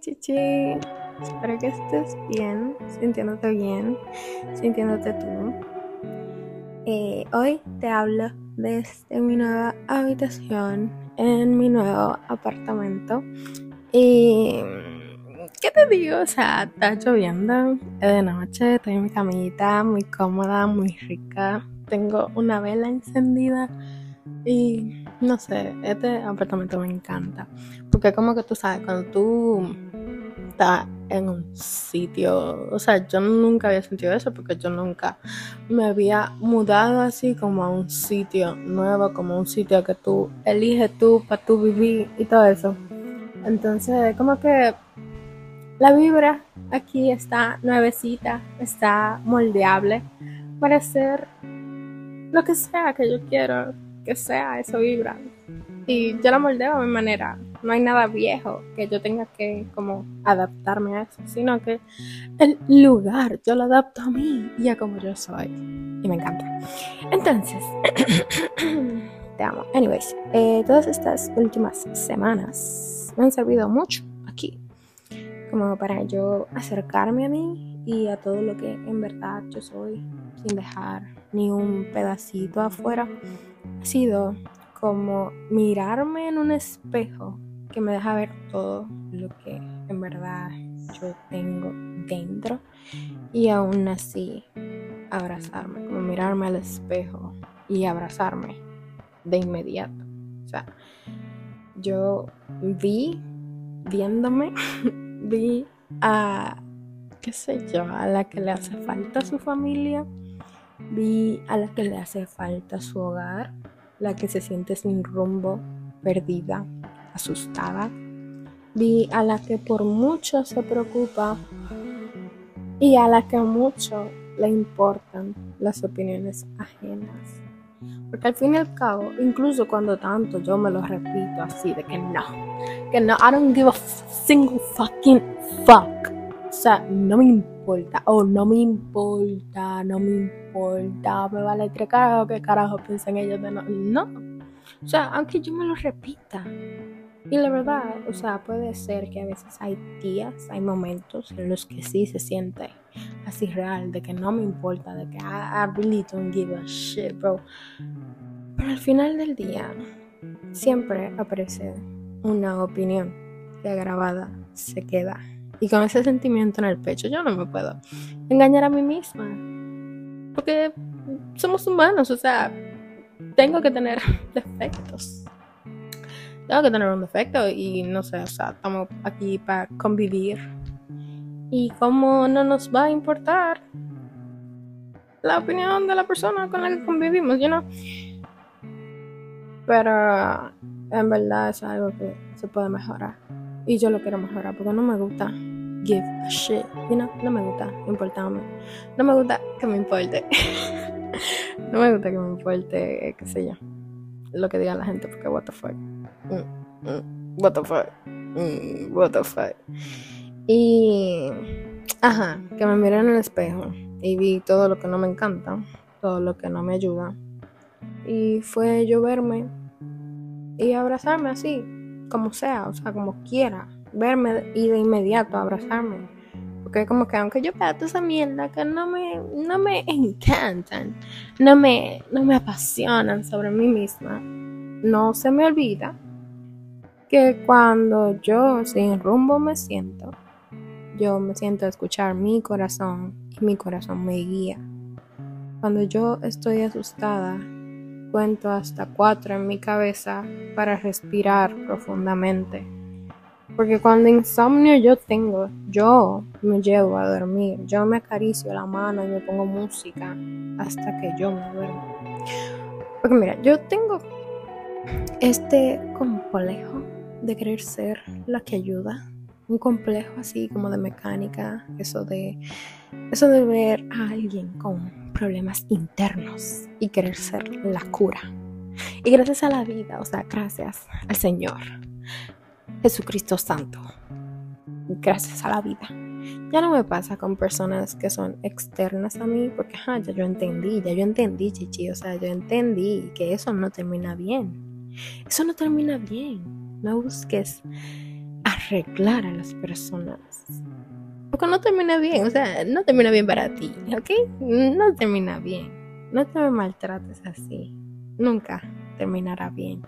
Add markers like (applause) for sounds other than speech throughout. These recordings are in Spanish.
Chichi, espero que estés bien, sintiéndote bien, sintiéndote tú. Eh, hoy te hablo desde mi nueva habitación en mi nuevo apartamento. Y ¿qué te digo? O sea, está lloviendo, es de noche, estoy en mi camita, muy cómoda, muy rica. Tengo una vela encendida y no sé, este apartamento me encanta. Porque como que tú sabes, cuando tú estás en un sitio, o sea, yo nunca había sentido eso porque yo nunca me había mudado así como a un sitio nuevo, como un sitio que tú eliges tú para tú vivir y todo eso. Entonces, como que la vibra aquí está nuevecita, está moldeable para hacer lo que sea que yo quiero que sea, eso vibra. Y yo la moldeo a mi manera. No hay nada viejo que yo tenga que como adaptarme a eso, sino que el lugar yo lo adapto a mí y a como yo soy. Y me encanta. Entonces, (coughs) te amo. Anyways, eh, todas estas últimas semanas me han servido mucho aquí. Como para yo acercarme a mí y a todo lo que en verdad yo soy, sin dejar ni un pedacito afuera ha sido como mirarme en un espejo que me deja ver todo lo que en verdad yo tengo dentro y aún así abrazarme, como mirarme al espejo y abrazarme de inmediato. O sea, yo vi, viéndome, (laughs) vi a, qué sé yo, a la que le hace falta su familia Vi a la que le hace falta su hogar, la que se siente sin rumbo, perdida, asustada. Vi a la que por mucho se preocupa y a la que mucho le importan las opiniones ajenas. Porque al fin y al cabo, incluso cuando tanto yo me lo repito así de que no, que no, I don't give a single fucking fuck. O sea, no me importa, o no me importa, no me importa, me vale tres carajo, que carajo piensan ellos de no. No. O sea, aunque yo me lo repita. Y la verdad, o sea, puede ser que a veces hay días, hay momentos en los que sí se siente así real, de que no me importa, de que I, really don't give a shit, bro. Pero al final del día, siempre aparece una opinión que grabada se queda y con ese sentimiento en el pecho, yo no me puedo engañar a mí misma. Porque somos humanos, o sea, tengo que tener (laughs) defectos. Tengo que tener un defecto y no sé, o sea, estamos aquí para convivir. Y cómo no nos va a importar la opinión de la persona con la que convivimos, you know? Pero en verdad es algo que se puede mejorar. Y yo lo quiero mejorar porque no me gusta give a shit. You know, no me gusta importarme. No me gusta que me importe. (laughs) no me gusta que me importe, qué sé yo, lo que diga la gente porque what the fuck. Mm, mm, what the fuck. Mm, what the fuck. Y. Ajá, que me miré en el espejo y vi todo lo que no me encanta, todo lo que no me ayuda. Y fue yo verme y abrazarme así, como sea, o sea, como quiera, verme y de inmediato abrazarme. Porque como que aunque yo vea toda esa mierda que no me, no me encantan, no me, no me apasionan sobre mí misma, no se me olvida que cuando yo sin rumbo me siento, yo me siento a escuchar mi corazón y mi corazón me guía. Cuando yo estoy asustada, cuento hasta cuatro en mi cabeza para respirar profundamente. Porque cuando insomnio yo tengo, yo me llevo a dormir, yo me acaricio la mano y me pongo música hasta que yo me duermo. Porque mira, yo tengo este complejo de querer ser la que ayuda. Un complejo así como de mecánica, eso de eso de ver a alguien con problemas internos y querer ser la cura. Y gracias a la vida, o sea, gracias al Señor, Jesucristo Santo, gracias a la vida. Ya no me pasa con personas que son externas a mí, porque ya yo entendí, ya yo entendí, chichi, o sea, yo entendí que eso no termina bien. Eso no termina bien. No busques arreglar a las personas. Porque no termina bien, o sea, no termina bien para ti, ¿ok? No termina bien. No te maltrates así. Nunca terminará bien.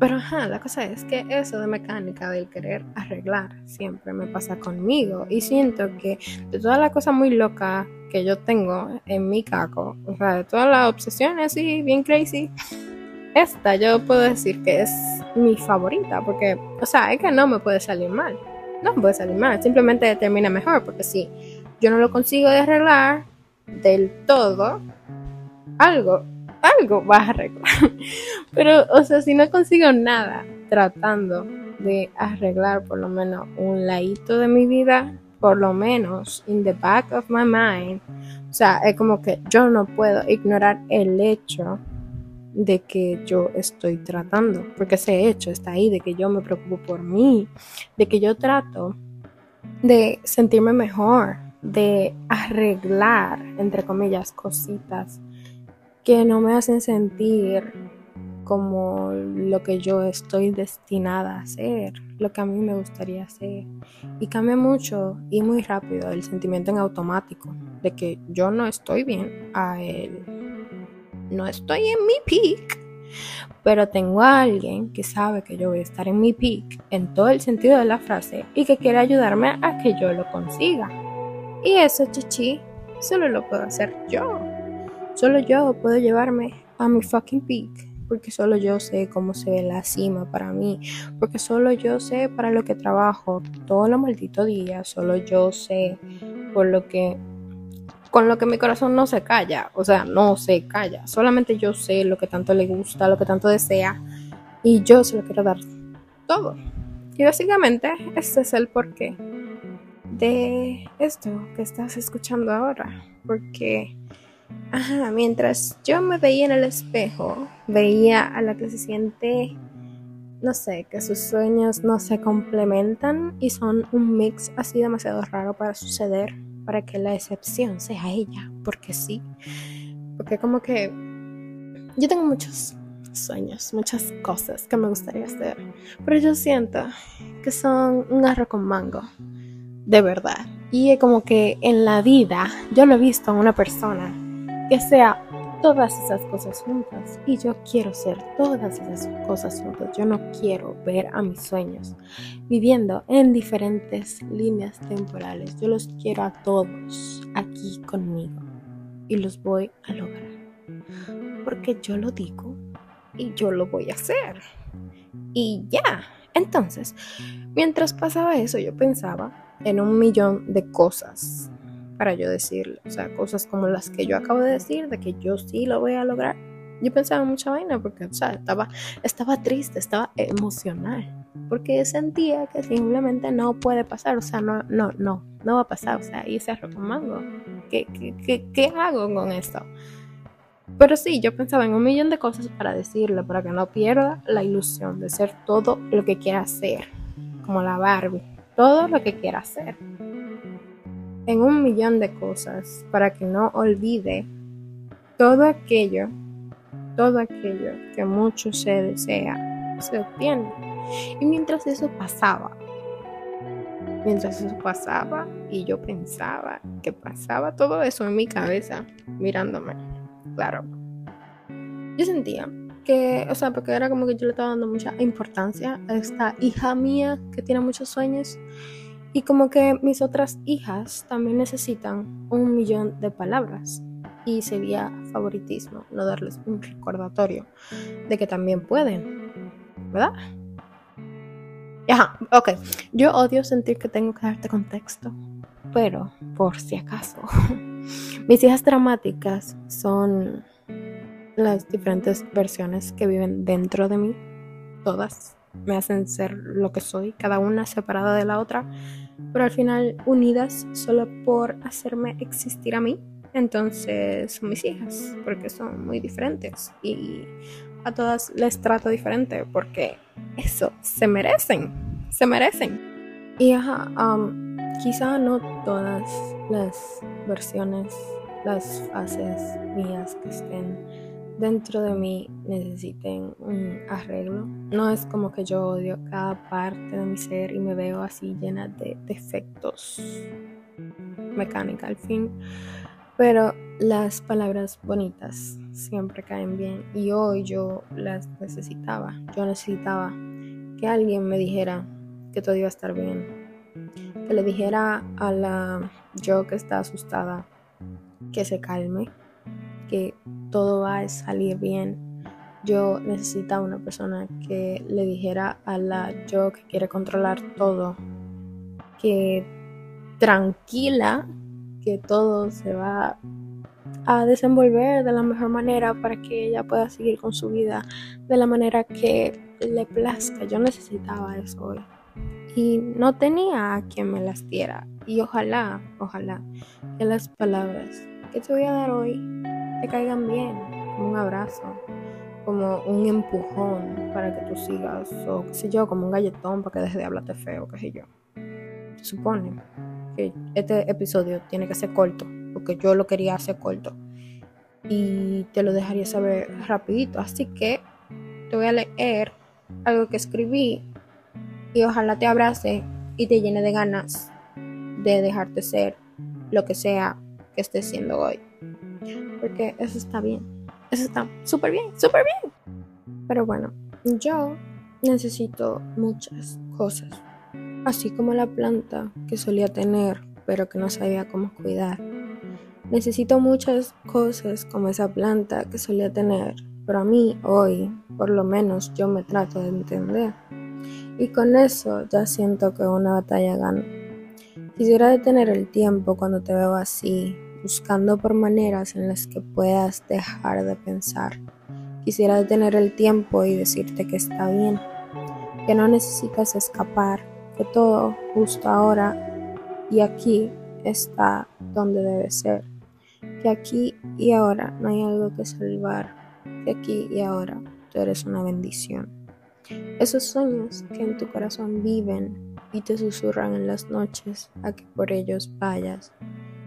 Pero ajá, la cosa es que eso de mecánica, del querer arreglar, siempre me pasa conmigo. Y siento que de todas las cosas muy locas que yo tengo en mi caco, o sea, de todas las obsesiones así, bien crazy, esta yo puedo decir que es mi favorita. Porque, o sea, es que no me puede salir mal. No me puede salir mal, simplemente termina mejor. Porque si yo no lo consigo arreglar del todo, algo algo vas a arreglar. (laughs) Pero, o sea, si no consigo nada tratando de arreglar por lo menos un ladito de mi vida, por lo menos in the back of my mind, o sea, es como que yo no puedo ignorar el hecho de que yo estoy tratando, porque ese hecho está ahí, de que yo me preocupo por mí, de que yo trato de sentirme mejor, de arreglar, entre comillas, cositas que no me hacen sentir como lo que yo estoy destinada a hacer, lo que a mí me gustaría hacer. Y cambia mucho y muy rápido el sentimiento en automático de que yo no estoy bien a él. No estoy en mi peak, pero tengo a alguien que sabe que yo voy a estar en mi peak en todo el sentido de la frase y que quiere ayudarme a que yo lo consiga. Y eso, chichi, solo lo puedo hacer yo. Solo yo puedo llevarme a mi fucking peak. Porque solo yo sé cómo se ve la cima para mí. Porque solo yo sé para lo que trabajo todos los malditos días. Solo yo sé por lo que con lo que mi corazón no se calla, o sea, no se calla, solamente yo sé lo que tanto le gusta, lo que tanto desea, y yo se lo quiero dar todo. Y básicamente este es el porqué de esto que estás escuchando ahora, porque mientras yo me veía en el espejo, veía a la que se siente, no sé, que sus sueños no se complementan y son un mix así demasiado raro para suceder, para que la excepción sea ella, porque sí. Porque como que yo tengo muchos sueños, muchas cosas que me gustaría hacer, pero yo siento que son un arroz con mango, de verdad. Y es como que en la vida yo lo he visto en una persona que sea todas esas cosas juntas. Y yo quiero ser todas esas cosas juntas. Yo no quiero ver a mis sueños viviendo en diferentes líneas temporales. Yo los quiero a todos aquí conmigo. Y los voy a lograr. Porque yo lo digo y yo lo voy a hacer. Y ya. Entonces, mientras pasaba eso, yo pensaba en un millón de cosas para yo decirle. O sea, cosas como las que yo acabo de decir, de que yo sí lo voy a lograr. Yo pensaba mucha vaina porque, o sea, estaba, estaba triste, estaba emocional. Porque sentía que simplemente no puede pasar. O sea, no, no, no, no va a pasar. O sea, y se mango. ¿Qué, qué, qué, ¿Qué hago con esto? Pero sí, yo pensaba en un millón de cosas para decirle, para que no pierda la ilusión de ser todo lo que quiera hacer. Como la Barbie. Todo lo que quiera hacer en un millón de cosas para que no olvide todo aquello, todo aquello que mucho se desea, se obtiene. Y mientras eso pasaba, mientras eso pasaba y yo pensaba que pasaba todo eso en mi cabeza, mirándome, claro, yo sentía que, o sea, porque era como que yo le estaba dando mucha importancia a esta hija mía que tiene muchos sueños y como que mis otras hijas también necesitan un millón de palabras. Y sería favoritismo no darles un recordatorio de que también pueden, ¿verdad? Ajá, ok. Yo odio sentir que tengo que darte contexto, pero por si acaso, (laughs) mis hijas dramáticas son las diferentes versiones que viven dentro de mí, todas me hacen ser lo que soy, cada una separada de la otra, pero al final unidas solo por hacerme existir a mí. Entonces son mis hijas, porque son muy diferentes y a todas les trato diferente, porque eso se merecen, se merecen. Y ajá, um, quizá no todas las versiones, las fases mías que estén dentro de mí necesiten un arreglo. No es como que yo odio cada parte de mi ser y me veo así llena de defectos mecánica al fin. Pero las palabras bonitas siempre caen bien y hoy yo las necesitaba. Yo necesitaba que alguien me dijera que todo iba a estar bien. Que le dijera a la yo que está asustada que se calme, que todo va a salir bien. Yo necesitaba una persona que le dijera a la yo que quiere controlar todo que tranquila, que todo se va a desenvolver de la mejor manera para que ella pueda seguir con su vida de la manera que le plazca. Yo necesitaba eso hoy. Y no tenía a quien me las diera. Y ojalá, ojalá que las palabras que te voy a dar hoy te caigan bien, como un abrazo, como un empujón para que tú sigas, o qué sé yo, como un galletón para que deje de hablarte feo, qué sé yo. Supone que este episodio tiene que ser corto, porque yo lo quería hacer corto. Y te lo dejaría saber rapidito. Así que te voy a leer algo que escribí y ojalá te abrace y te llene de ganas de dejarte ser lo que sea que estés siendo hoy. Porque eso está bien. Eso está súper bien, súper bien. Pero bueno, yo necesito muchas cosas. Así como la planta que solía tener, pero que no sabía cómo cuidar. Necesito muchas cosas como esa planta que solía tener, pero a mí hoy, por lo menos, yo me trato de entender. Y con eso ya siento que una batalla gana. Quisiera detener el tiempo cuando te veo así, buscando por maneras en las que puedas dejar de pensar. Quisiera detener el tiempo y decirte que está bien, que no necesitas escapar, que todo justo ahora y aquí está donde debe ser, que aquí y ahora no hay algo que salvar, que aquí y ahora tú eres una bendición. Esos sueños que en tu corazón viven y te susurran en las noches a que por ellos vayas,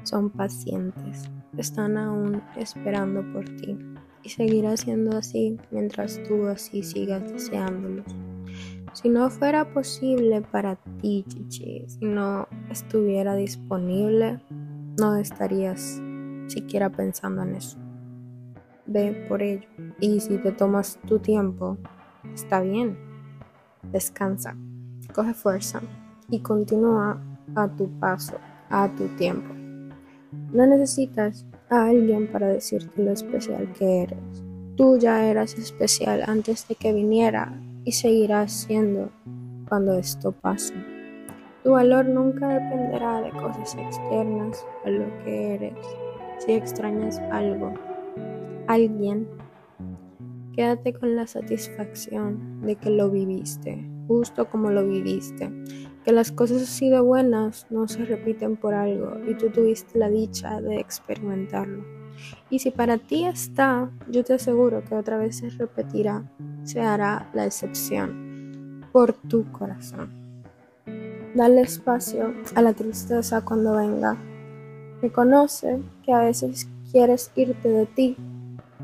son pacientes, están aún esperando por ti y seguirá siendo así mientras tú así sigas deseándolos. Si no fuera posible para ti, Chichi, si no estuviera disponible, no estarías siquiera pensando en eso. Ve por ello. Y si te tomas tu tiempo, está bien. Descansa, coge fuerza y continúa a tu paso, a tu tiempo. No necesitas a alguien para decirte lo especial que eres. Tú ya eras especial antes de que viniera y seguirás siendo cuando esto pase. Tu valor nunca dependerá de cosas externas a lo que eres. Si extrañas algo, alguien Quédate con la satisfacción de que lo viviste, justo como lo viviste, que las cosas así de buenas no se repiten por algo y tú tuviste la dicha de experimentarlo. Y si para ti está, yo te aseguro que otra vez se repetirá, se hará la excepción por tu corazón. Dale espacio a la tristeza cuando venga. Reconoce que a veces quieres irte de ti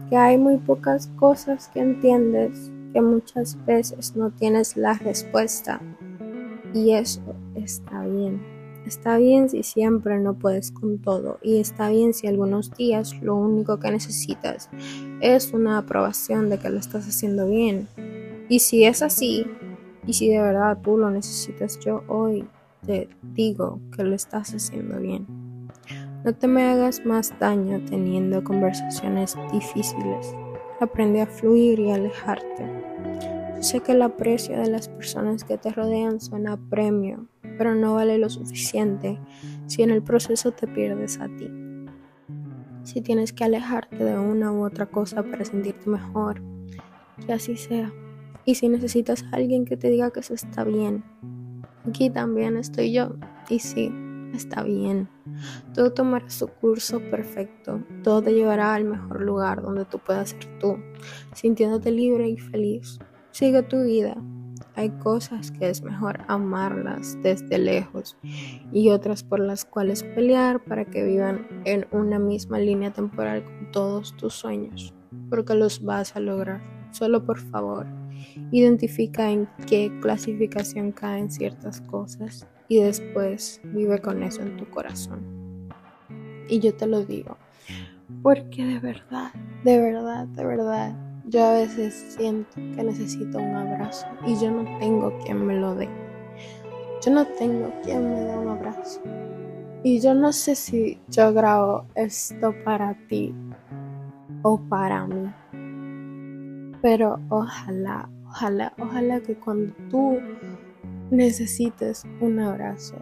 que hay muy pocas cosas que entiendes, que muchas veces no tienes la respuesta. Y eso está bien. Está bien si siempre no puedes con todo y está bien si algunos días lo único que necesitas es una aprobación de que lo estás haciendo bien. Y si es así, y si de verdad tú lo necesitas, yo hoy te digo que lo estás haciendo bien. No te me hagas más daño teniendo conversaciones difíciles. Aprende a fluir y alejarte. Sé que el aprecio de las personas que te rodean suena premio, pero no vale lo suficiente si en el proceso te pierdes a ti. Si tienes que alejarte de una u otra cosa para sentirte mejor, que así sea. Y si necesitas a alguien que te diga que eso está bien, aquí también estoy yo. Y sí, está bien. Todo tomará su curso perfecto. Todo te llevará al mejor lugar donde tú puedas ser tú, sintiéndote libre y feliz. Sigue tu vida. Hay cosas que es mejor amarlas desde lejos y otras por las cuales pelear para que vivan en una misma línea temporal con todos tus sueños. porque los vas a lograr. Solo por favor, identifica en qué clasificación caen ciertas cosas y después vive con eso en tu corazón. Y yo te lo digo, porque de verdad, de verdad, de verdad, yo a veces siento que necesito un abrazo y yo no tengo quien me lo dé. Yo no tengo quien me dé un abrazo. Y yo no sé si yo grabo esto para ti o para mí. Pero ojalá, ojalá, ojalá que cuando tú necesites un abrazo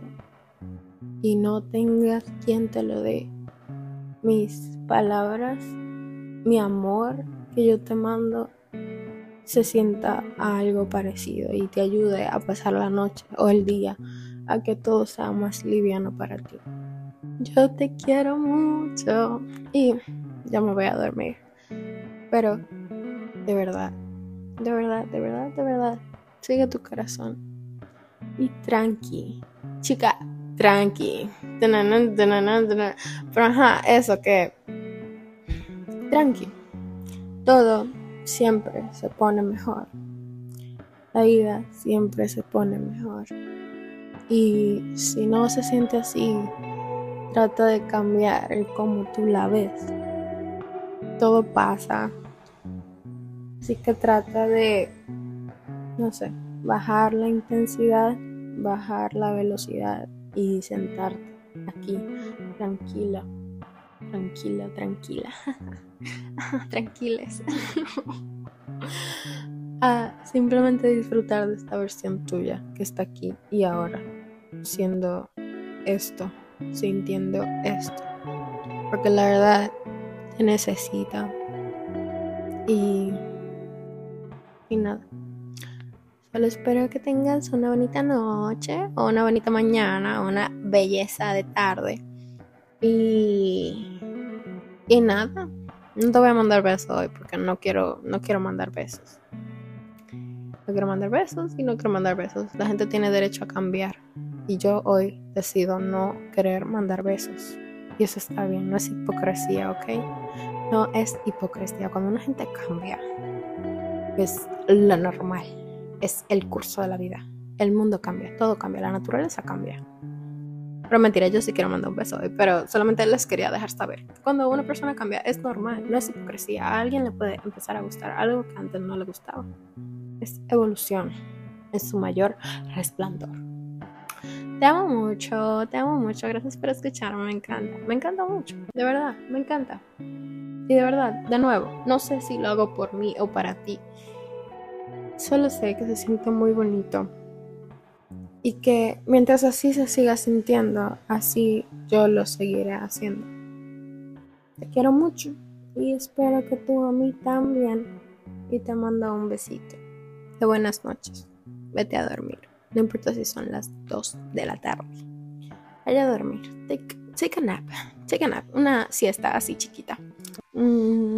y no tengas quien te lo dé, mis palabras, mi amor que yo te mando se sienta a algo parecido y te ayude a pasar la noche o el día a que todo sea más liviano para ti. Yo te quiero mucho y ya me voy a dormir. Pero de verdad, de verdad, de verdad, de verdad, sigue tu corazón. Y tranqui, chica, tranqui. Pero ajá, eso que. Tranqui. Todo siempre se pone mejor. La vida siempre se pone mejor. Y si no se siente así, trata de cambiar el cómo tú la ves. Todo pasa, Así que trata de, no sé, bajar la intensidad, bajar la velocidad y sentarte aquí, tranquila, tranquila, tranquila, (laughs) tranquiles. a (laughs) simplemente disfrutar de esta versión tuya que está aquí y ahora, siendo esto, sintiendo esto. Porque la verdad te necesita. Y y nada. Solo espero que tengas una bonita noche o una bonita mañana o una belleza de tarde. Y, y nada. No te voy a mandar besos hoy porque no quiero, no quiero mandar besos. No quiero mandar besos y no quiero mandar besos. La gente tiene derecho a cambiar. Y yo hoy decido no querer mandar besos. Y eso está bien, no es hipocresía, ¿ok? No es hipocresía. Cuando una gente cambia, es lo normal, es el curso de la vida. El mundo cambia, todo cambia, la naturaleza cambia. Pero mentira, yo sí quiero mandar un beso hoy, pero solamente les quería dejar saber. Cuando una persona cambia, es normal, no es hipocresía. A alguien le puede empezar a gustar algo que antes no le gustaba. Es evolución, es su mayor resplandor. Te amo mucho, te amo mucho, gracias por escucharme, me encanta, me encanta mucho, de verdad, me encanta. Y de verdad, de nuevo, no sé si lo hago por mí o para ti. Solo sé que se siente muy bonito. Y que mientras así se siga sintiendo, así yo lo seguiré haciendo. Te quiero mucho y espero que tú a mí también. Y te mando un besito. De buenas noches. Vete a dormir. No importa si son las 2 de la tarde. Vaya a dormir. Take, take a nap. Take a nap. Una siesta así chiquita. Mm-hmm.